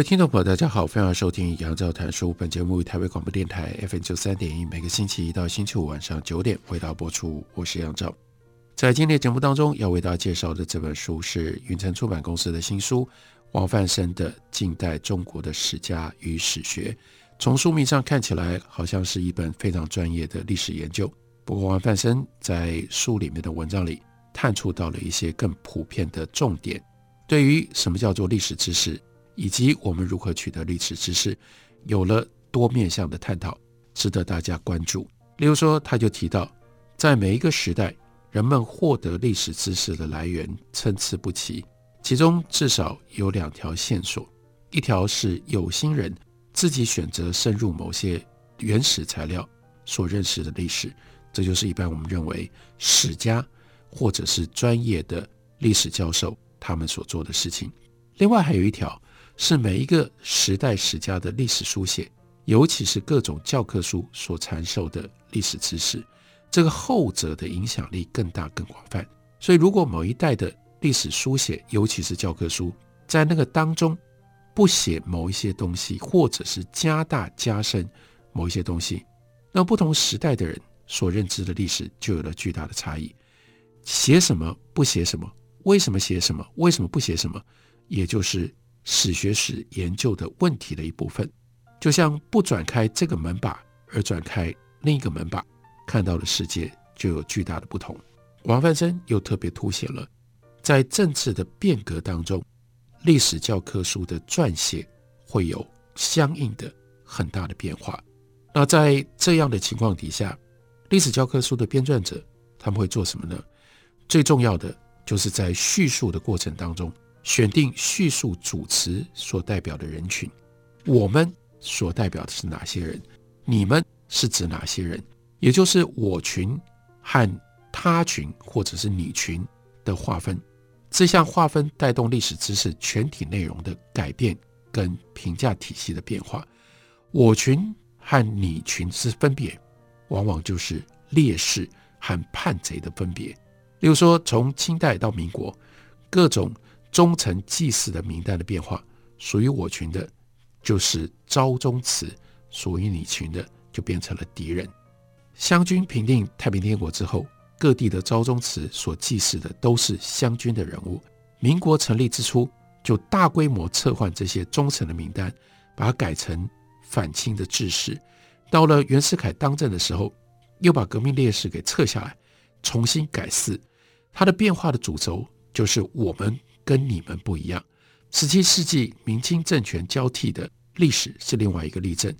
位听众朋友，大家好，欢迎收听杨照谈书。本节目于台北广播电台 FM 九三点一，每个星期一到星期五晚上九点为大家播出。我是杨照。在今天的节目当中，要为大家介绍的这本书是云城出版公司的新书，王范生的《近代中国的史家与史学》。从书名上看起来，好像是一本非常专业的历史研究。不过，王范生在书里面的文章里探触到了一些更普遍的重点，对于什么叫做历史知识。以及我们如何取得历史知识，有了多面向的探讨，值得大家关注。例如说，他就提到，在每一个时代，人们获得历史知识的来源参差不齐，其中至少有两条线索：一条是有心人自己选择深入某些原始材料所认识的历史，这就是一般我们认为史家或者是专业的历史教授他们所做的事情；另外还有一条。是每一个时代史家的历史书写，尤其是各种教科书所传授的历史知识，这个后者的影响力更大更广泛。所以，如果某一代的历史书写，尤其是教科书，在那个当中不写某一些东西，或者是加大加深某一些东西，那不同时代的人所认知的历史就有了巨大的差异。写什么不写什么？为什么写什么？为什么不写什么？也就是。史学史研究的问题的一部分，就像不转开这个门把而转开另一个门把，看到的世界就有巨大的不同。王范生又特别凸显了，在政治的变革当中，历史教科书的撰写会有相应的很大的变化。那在这样的情况底下，历史教科书的编撰者他们会做什么呢？最重要的就是在叙述的过程当中。选定叙述主词所代表的人群，我们所代表的是哪些人？你们是指哪些人？也就是我群和他群或者是你群的划分。这项划分带动历史知识全体内容的改变跟评价体系的变化。我群和你群之分别，往往就是烈士和叛贼的分别。例如说，从清代到民国，各种。忠臣祭祀的名单的变化，属于我群的，就是昭宗祠；属于你群的，就变成了敌人。湘军平定太平天国之后，各地的昭宗祠所祭祀的都是湘军的人物。民国成立之初，就大规模撤换这些忠臣的名单，把它改成反清的志士。到了袁世凯当政的时候，又把革命烈士给撤下来，重新改祀。它的变化的主轴就是我们。跟你们不一样。十七世纪明清政权交替的历史是另外一个例证。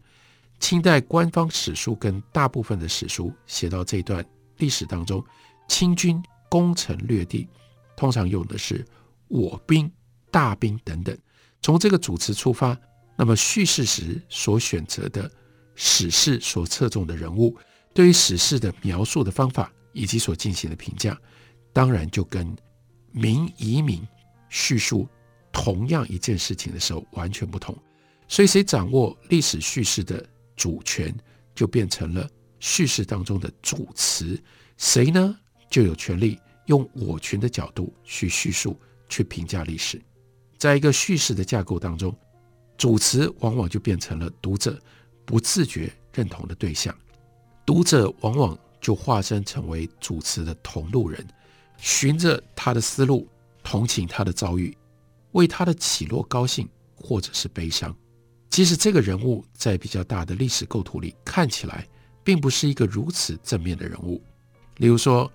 清代官方史书跟大部分的史书写到这段历史当中，清军攻城略地，通常用的是我兵、大兵等等。从这个主词出发，那么叙事时所选择的史事所侧重的人物，对于史事的描述的方法以及所进行的评价，当然就跟明移民。叙述同样一件事情的时候完全不同，所以谁掌握历史叙事的主权，就变成了叙事当中的主词。谁呢？就有权利用我群的角度去叙述、去评价历史。在一个叙事的架构当中，主词往往就变成了读者不自觉认同的对象，读者往往就化身成为主词的同路人，循着他的思路。同情他的遭遇，为他的起落高兴或者是悲伤。即使这个人物在比较大的历史构图里看起来并不是一个如此正面的人物，例如说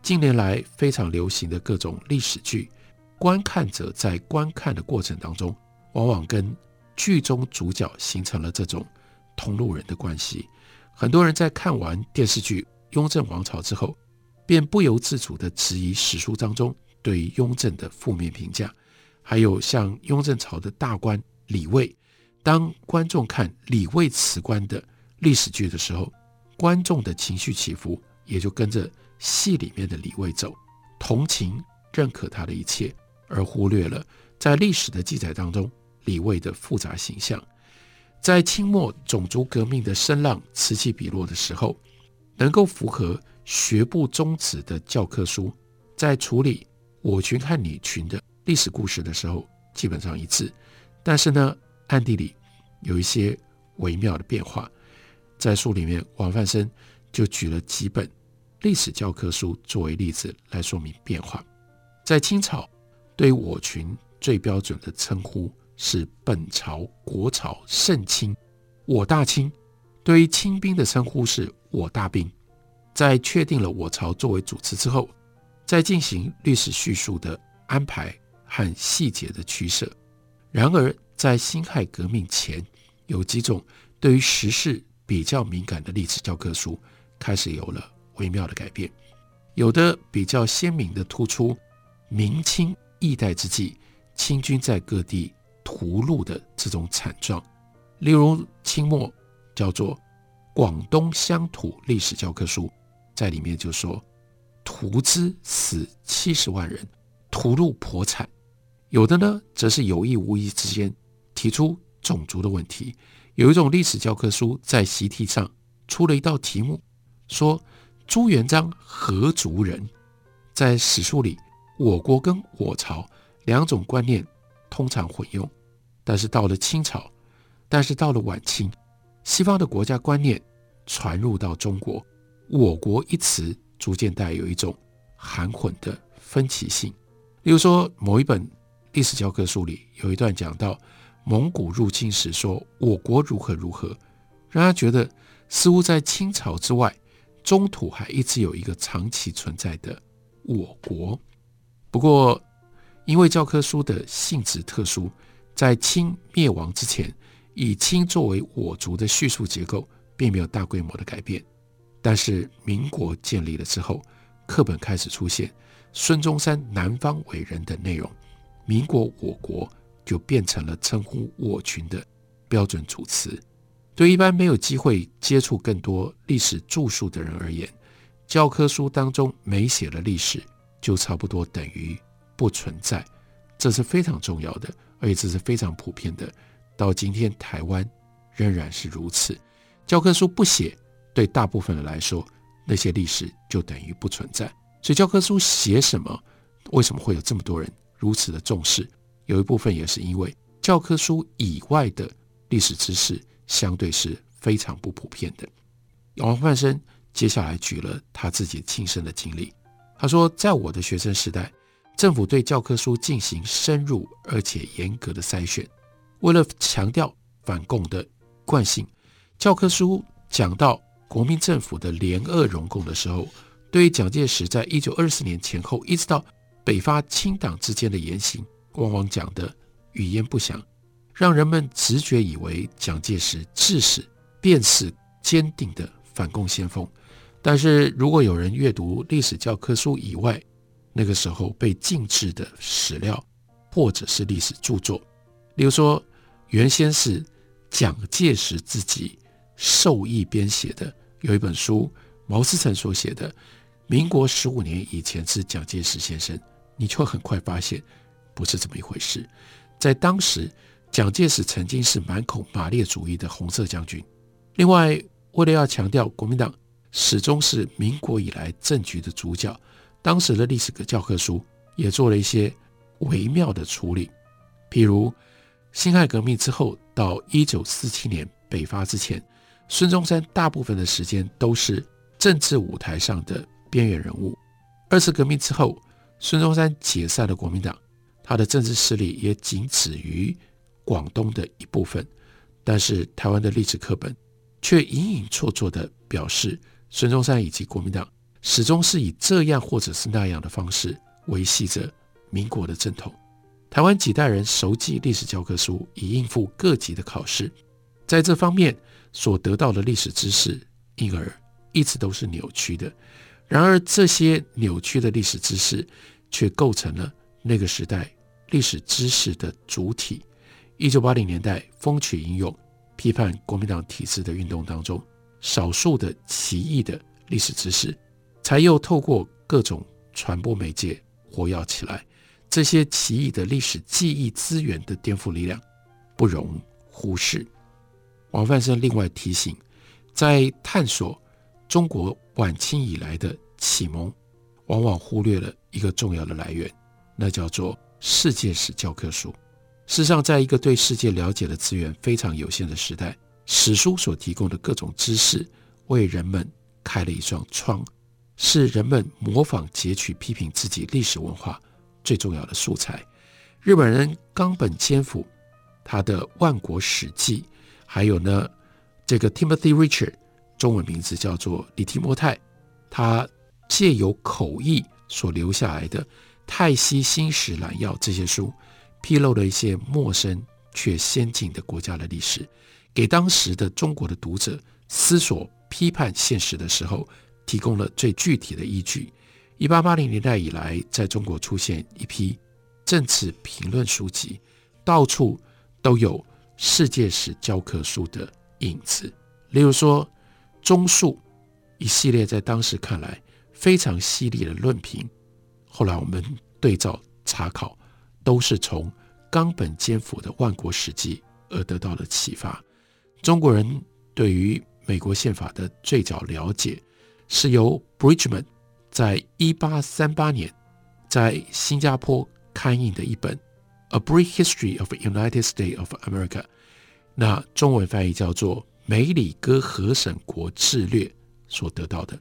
近年来非常流行的各种历史剧，观看者在观看的过程当中，往往跟剧中主角形成了这种同路人的关系。很多人在看完电视剧《雍正王朝》之后，便不由自主地质疑史书当中。对雍正的负面评价，还有像雍正朝的大官李卫。当观众看李卫辞官的历史剧的时候，观众的情绪起伏也就跟着戏里面的李卫走，同情、认可他的一切，而忽略了在历史的记载当中李卫的复杂形象。在清末种族革命的声浪此起彼落的时候，能够符合学部宗旨的教科书，在处理我群和你群的历史故事的时候，基本上一致。但是呢，暗地里有一些微妙的变化。在书里面，王泛生就举了几本历史教科书作为例子来说明变化。在清朝，对我群最标准的称呼是本朝、国朝、圣清、我大清；对于清兵的称呼是我大兵。在确定了我朝作为主词之后，在进行历史叙述的安排和细节的取舍。然而，在辛亥革命前，有几种对于时事比较敏感的历史教科书开始有了微妙的改变，有的比较鲜明地突出明清易代之际，清军在各地屠戮的这种惨状。例如，清末叫做《广东乡土历史教科书》。在里面就说，屠之死七十万人，屠戮颇惨。有的呢，则是有意无意之间提出种族的问题。有一种历史教科书在习题上出了一道题目，说朱元璋何族人？在史书里，我国跟我朝两种观念通常混用，但是到了清朝，但是到了晚清，西方的国家观念传入到中国。我国一词逐渐带有一种含混的分歧性。例如说，某一本历史教科书里有一段讲到蒙古入侵时，说我国如何如何，让他觉得似乎在清朝之外，中土还一直有一个长期存在的我国。不过，因为教科书的性质特殊，在清灭亡之前，以清作为我族的叙述结构，并没有大规模的改变。但是民国建立了之后，课本开始出现孙中山南方伟人的内容，民国我国就变成了称呼我群的标准主词。对一般没有机会接触更多历史著述的人而言，教科书当中没写的历史就差不多等于不存在，这是非常重要的，而且这是非常普遍的。到今天台湾仍然是如此，教科书不写。对大部分人来说，那些历史就等于不存在。所以教科书写什么，为什么会有这么多人如此的重视？有一部分也是因为教科书以外的历史知识相对是非常不普遍的。王焕生接下来举了他自己亲身的经历，他说，在我的学生时代，政府对教科书进行深入而且严格的筛选，为了强调反共的惯性，教科书讲到。国民政府的联俄容共的时候，对于蒋介石在一九二四年前后一直到北伐清党之间的言行，往往讲得语焉不详，让人们直觉以为蒋介石至始便是坚定的反共先锋。但是如果有人阅读历史教科书以外，那个时候被禁制的史料或者是历史著作，例如说原先是蒋介石自己授意编写的。有一本书，毛思成所写的，民国十五年以前是蒋介石先生，你就很快发现不是这么一回事。在当时，蒋介石曾经是满口马列主义的红色将军。另外，为了要强调国民党始终是民国以来政局的主角，当时的历史的教科书也做了一些微妙的处理，譬如辛亥革命之后到一九四七年北伐之前。孙中山大部分的时间都是政治舞台上的边缘人物。二次革命之后，孙中山解散了国民党，他的政治势力也仅止于广东的一部分。但是台湾的历史课本却隐隐绰绰地表示，孙中山以及国民党始终是以这样或者是那样的方式维系着民国的正统。台湾几代人熟记历史教科书，以应付各级的考试，在这方面。所得到的历史知识，因而一直都是扭曲的。然而，这些扭曲的历史知识，却构成了那个时代历史知识的主体。一九八零年代风起云涌，批判国民党体制的运动当中，少数的奇异的历史知识，才又透过各种传播媒介活跃起来。这些奇异的历史记忆资源的颠覆力量，不容忽视。王泛生另外提醒，在探索中国晚清以来的启蒙，往往忽略了一个重要的来源，那叫做世界史教科书。事实上，在一个对世界了解的资源非常有限的时代，史书所提供的各种知识，为人们开了一扇窗，是人们模仿、截取、批评自己历史文化最重要的素材。日本人冈本千辅他的《万国史记》，还有呢，这个 Timothy Richard，中文名字叫做李提莫泰，他借由口译所留下来的《泰西新史兰要》这些书，披露了一些陌生却先进的国家的历史，给当时的中国的读者思索、批判现实的时候，提供了最具体的依据。一八八零年代以来，在中国出现一批政治评论书籍，到处都有世界史教科书的影子。例如说，中述一系列在当时看来非常犀利的论评，后来我们对照查考，都是从冈本兼辅的《万国史记》而得到的启发。中国人对于美国宪法的最早了解，是由 Bridgeman。在一八三八年，在新加坡刊印的一本《A Brief History of the United States of America》，那中文翻译叫做《梅里哥合众国志略》所得到的。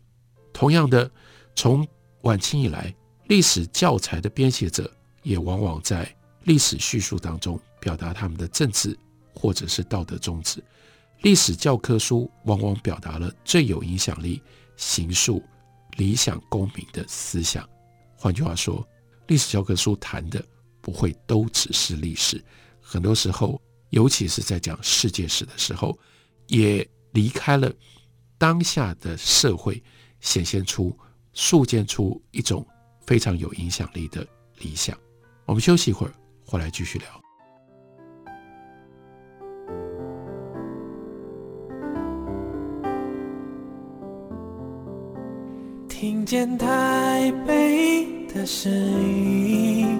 同样的，从晚清以来，历史教材的编写者也往往在历史叙述当中表达他们的政治或者是道德宗旨。历史教科书往往表达了最有影响力、形塑。理想公民的思想，换句话说，历史教科书谈的不会都只是历史，很多时候，尤其是在讲世界史的时候，也离开了当下的社会，显现出、塑建出一种非常有影响力的理想。我们休息一会儿，回来继续聊。听见台北的声音，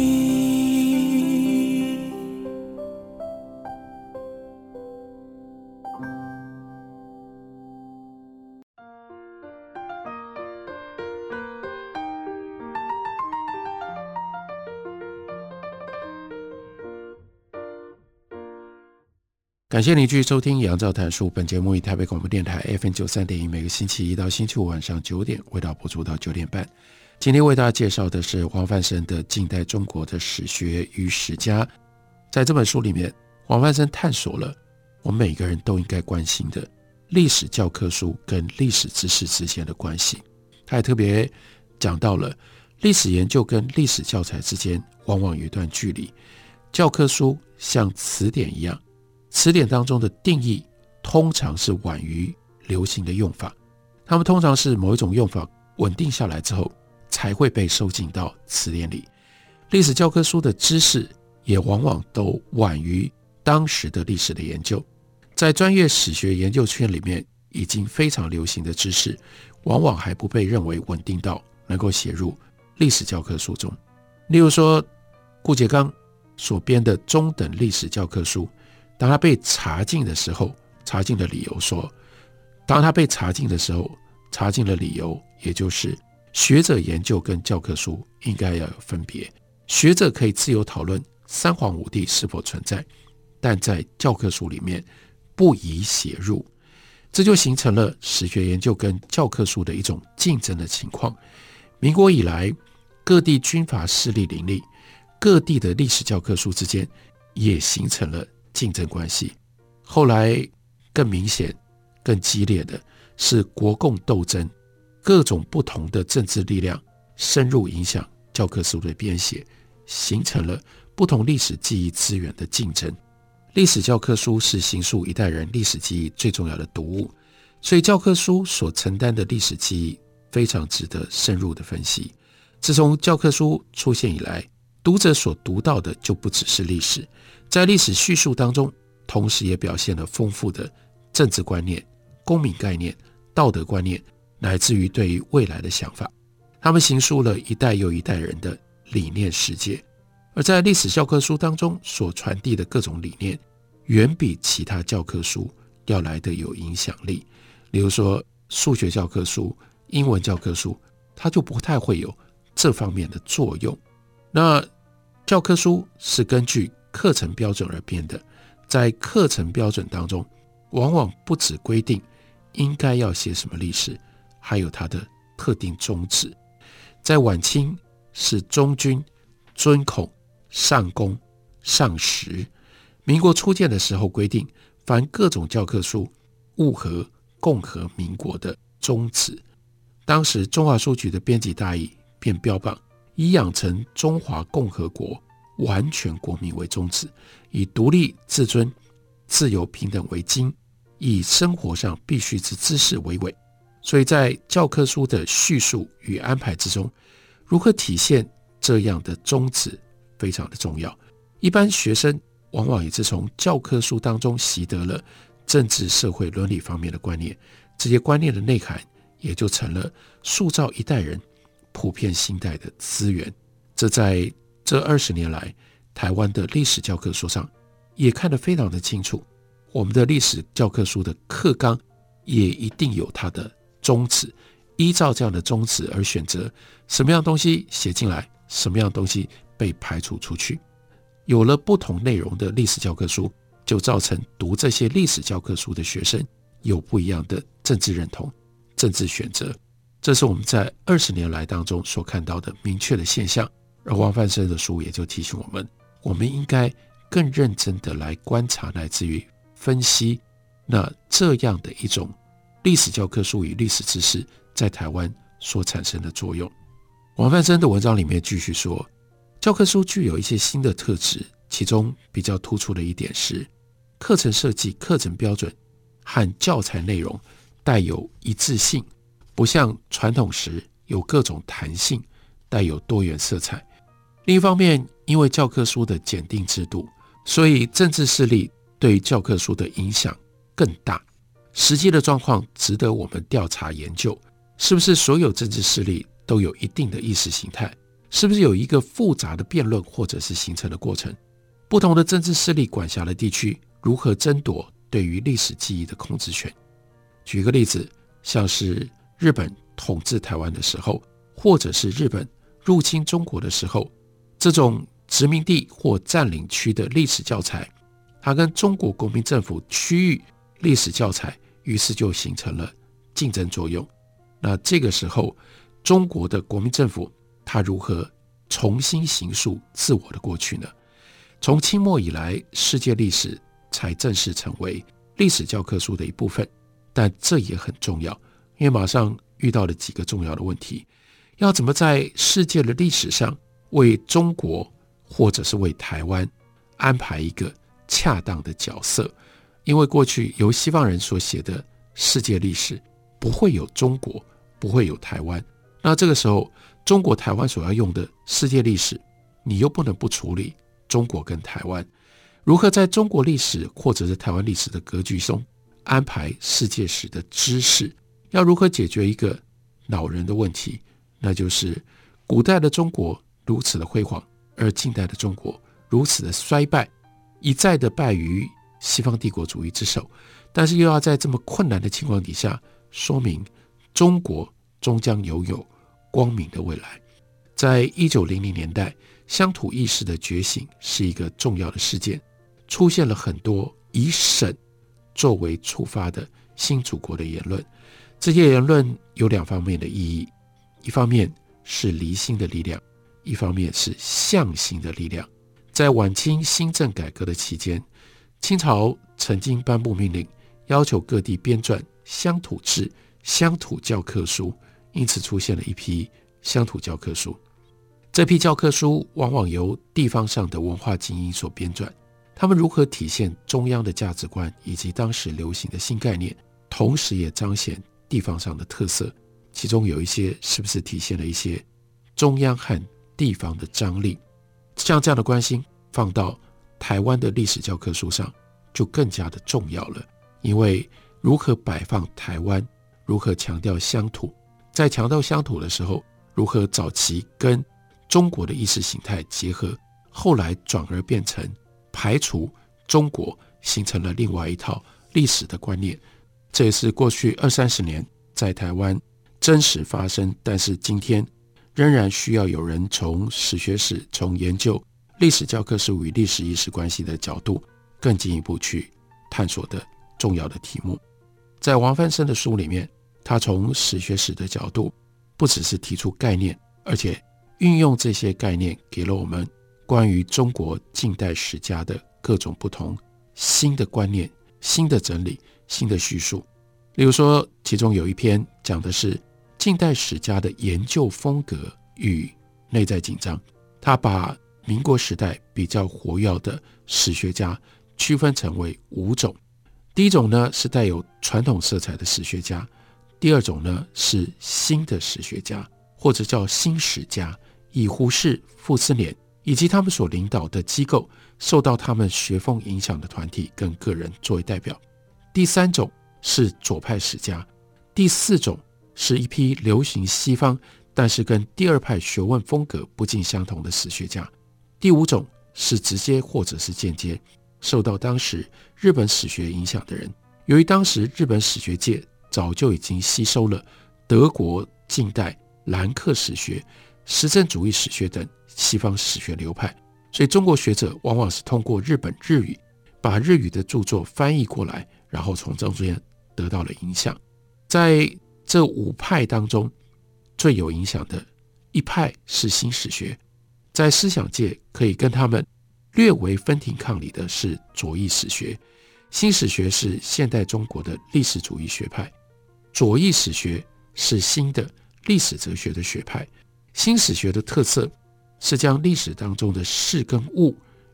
感谢您继续收听《杨照谈书》。本节目以台北广播电台 FM 九三点一，每个星期一到星期五晚上九点，为大家播出到九点半。今天为大家介绍的是黄泛生的《近代中国的史学与史家》。在这本书里面，黄泛生探索了我们每个人都应该关心的历史教科书跟历史知识之间的关系。他也特别讲到了历史研究跟历史教材之间往往有一段距离，教科书像词典一样。词典当中的定义通常是晚于流行的用法，它们通常是某一种用法稳定下来之后才会被收进到词典里。历史教科书的知识也往往都晚于当时的历史的研究，在专业史学研究圈里面已经非常流行的知识，往往还不被认为稳定到能够写入历史教科书中。例如说，顾颉刚所编的中等历史教科书。当他被查禁的时候，查禁的理由说，当他被查禁的时候，查禁的理由也就是学者研究跟教科书应该要有分别。学者可以自由讨论三皇五帝是否存在，但在教科书里面不宜写入。这就形成了史学研究跟教科书的一种竞争的情况。民国以来，各地军阀势力林立，各地的历史教科书之间也形成了。竞争关系，后来更明显、更激烈的是国共斗争，各种不同的政治力量深入影响教科书的编写，形成了不同历史记忆资源的竞争。历史教科书是形塑一代人历史记忆最重要的读物，所以教科书所承担的历史记忆非常值得深入的分析。自从教科书出现以来，读者所读到的就不只是历史，在历史叙述当中，同时也表现了丰富的政治观念、公民概念、道德观念，乃至于对于未来的想法。他们形塑了一代又一代人的理念世界。而在历史教科书当中所传递的各种理念，远比其他教科书要来得有影响力。例如说，数学教科书、英文教科书，它就不太会有这方面的作用。那教科书是根据课程标准而编的，在课程标准当中，往往不只规定应该要写什么历史，还有它的特定宗旨。在晚清是忠君、尊孔。上公、上实，民国初建的时候规定，凡各种教科书务合共和民国的宗旨。当时中华书局的编辑大意便标榜，以养成中华共和国完全国民为宗旨，以独立自尊、自由平等为经，以生活上必须之知识为纬。所以在教科书的叙述与安排之中，如何体现这样的宗旨？非常的重要，一般学生往往也是从教科书当中习得了政治、社会、伦理方面的观念，这些观念的内涵也就成了塑造一代人普遍心态的资源。这在这二十年来，台湾的历史教科书上也看得非常的清楚。我们的历史教科书的课纲也一定有它的宗旨，依照这样的宗旨而选择什么样东西写进来，什么样东西。被排除出去，有了不同内容的历史教科书，就造成读这些历史教科书的学生有不一样的政治认同、政治选择。这是我们在二十年来当中所看到的明确的现象。而王泛生的书也就提醒我们，我们应该更认真的来观察，乃至于分析那这样的一种历史教科书与历史知识在台湾所产生的作用。王泛生的文章里面继续说。教科书具有一些新的特质，其中比较突出的一点是，课程设计、课程标准和教材内容带有一致性，不像传统时有各种弹性，带有多元色彩。另一方面，因为教科书的检定制度，所以政治势力对教科书的影响更大。实际的状况值得我们调查研究，是不是所有政治势力都有一定的意识形态？是不是有一个复杂的辩论或者是形成的过程？不同的政治势力管辖的地区如何争夺对于历史记忆的控制权？举个例子，像是日本统治台湾的时候，或者是日本入侵中国的时候，这种殖民地或占领区的历史教材，它跟中国国民政府区域历史教材，于是就形成了竞争作用。那这个时候，中国的国民政府。它如何重新形塑自我的过去呢？从清末以来，世界历史才正式成为历史教科书的一部分，但这也很重要，因为马上遇到了几个重要的问题：要怎么在世界的历史上为中国或者是为台湾安排一个恰当的角色？因为过去由西方人所写的世界历史不会有中国，不会有台湾，那这个时候。中国台湾所要用的世界历史，你又不能不处理中国跟台湾，如何在中国历史或者是台湾历史的格局中安排世界史的知识？要如何解决一个恼人的问题？那就是古代的中国如此的辉煌，而近代的中国如此的衰败，一再的败于西方帝国主义之手，但是又要在这么困难的情况底下，说明中国终将拥有。光明的未来，在一九零零年代，乡土意识的觉醒是一个重要的事件，出现了很多以省作为出发的新祖国的言论。这些言论有两方面的意义：一方面是离心的力量，一方面是向心的力量。在晚清新政改革的期间，清朝曾经颁布命令，要求各地编撰乡土志、乡土教科书。因此出现了一批乡土教科书，这批教科书往往由地方上的文化精英所编撰，他们如何体现中央的价值观以及当时流行的新概念，同时也彰显地方上的特色。其中有一些是不是体现了一些中央和地方的张力？像这样的关心放到台湾的历史教科书上，就更加的重要了。因为如何摆放台湾，如何强调乡土，在强调乡土的时候，如何早期跟中国的意识形态结合，后来转而变成排除中国，形成了另外一套历史的观念。这也是过去二三十年在台湾真实发生，但是今天仍然需要有人从史学史、从研究历史教科书与历史意识关系的角度，更进一步去探索的。重要的题目，在王翻生的书里面，他从史学史的角度，不只是提出概念，而且运用这些概念，给了我们关于中国近代史家的各种不同新的观念、新的整理、新的叙述。例如说，其中有一篇讲的是近代史家的研究风格与内在紧张，他把民国时代比较活跃的史学家区分成为五种。第一种呢是带有传统色彩的史学家，第二种呢是新的史学家，或者叫新史家，以胡适、傅斯年以及他们所领导的机构，受到他们学风影响的团体跟个人作为代表。第三种是左派史家，第四种是一批流行西方，但是跟第二派学问风格不尽相同的史学家。第五种是直接或者是间接。受到当时日本史学影响的人，由于当时日本史学界早就已经吸收了德国近代兰克史学、实证主义史学等西方史学流派，所以中国学者往往是通过日本日语把日语的著作翻译过来，然后从中间得到了影响。在这五派当中，最有影响的一派是新史学，在思想界可以跟他们。略为分庭抗礼的是左翼史学，新史学是现代中国的历史主义学派，左翼史学是新的历史哲学的学派。新史学的特色是将历史当中的事跟物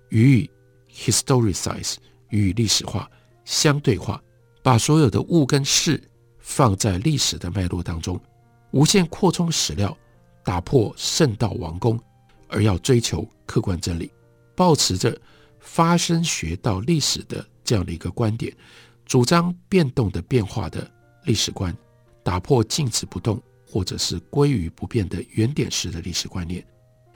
予以 historicize，予以历史化、相对化，把所有的物跟事放在历史的脉络当中，无限扩充史料，打破圣道王宫，而要追求客观真理。抱持着发生学到历史的这样的一个观点，主张变动的变化的历史观，打破静止不动或者是归于不变的原点式的历史观念。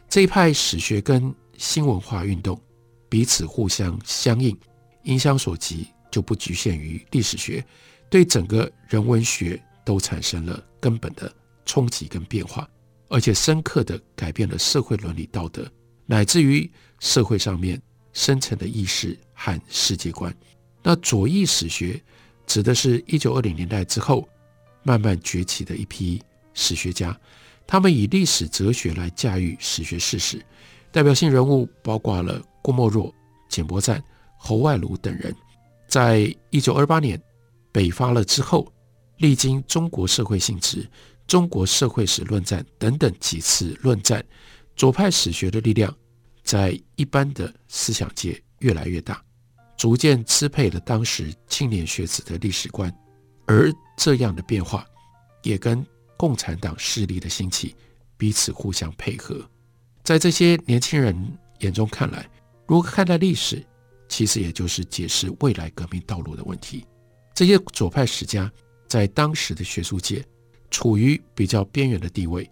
这一派史学跟新文化运动彼此互相相应，影响所及就不局限于历史学，对整个人文学都产生了根本的冲击跟变化，而且深刻地改变了社会伦理道德。乃至于社会上面深层的意识和世界观。那左翼史学指的是一九二零年代之后慢慢崛起的一批史学家，他们以历史哲学来驾驭史学事实。代表性人物包括了郭沫若、简伯赞、侯外庐等人。在一九二八年北伐了之后，历经中国社会性质、中国社会史论战等等几次论战，左派史学的力量。在一般的思想界越来越大，逐渐支配了当时青年学子的历史观，而这样的变化也跟共产党势力的兴起彼此互相配合。在这些年轻人眼中看来，如何看待历史，其实也就是解释未来革命道路的问题。这些左派史家在当时的学术界处于比较边缘的地位，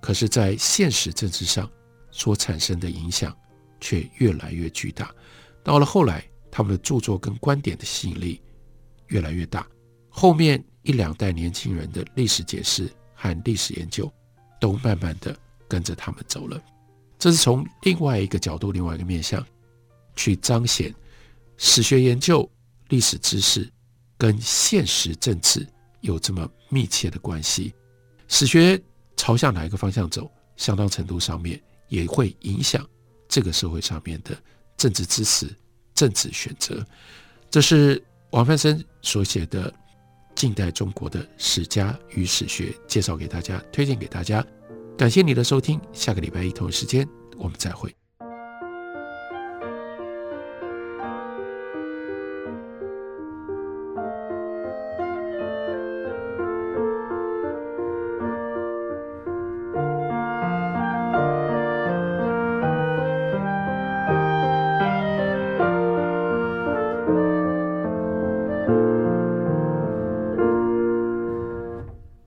可是，在现实政治上。所产生的影响却越来越巨大。到了后来，他们的著作跟观点的吸引力越来越大。后面一两代年轻人的历史解释和历史研究，都慢慢的跟着他们走了。这是从另外一个角度、另外一个面向去彰显史学研究、历史知识跟现实政治有这么密切的关系。史学朝向哪一个方向走，相当程度上面。也会影响这个社会上面的政治支持、政治选择。这是王翻生所写的《近代中国的史家与史学》，介绍给大家，推荐给大家。感谢你的收听，下个礼拜一同一时间我们再会。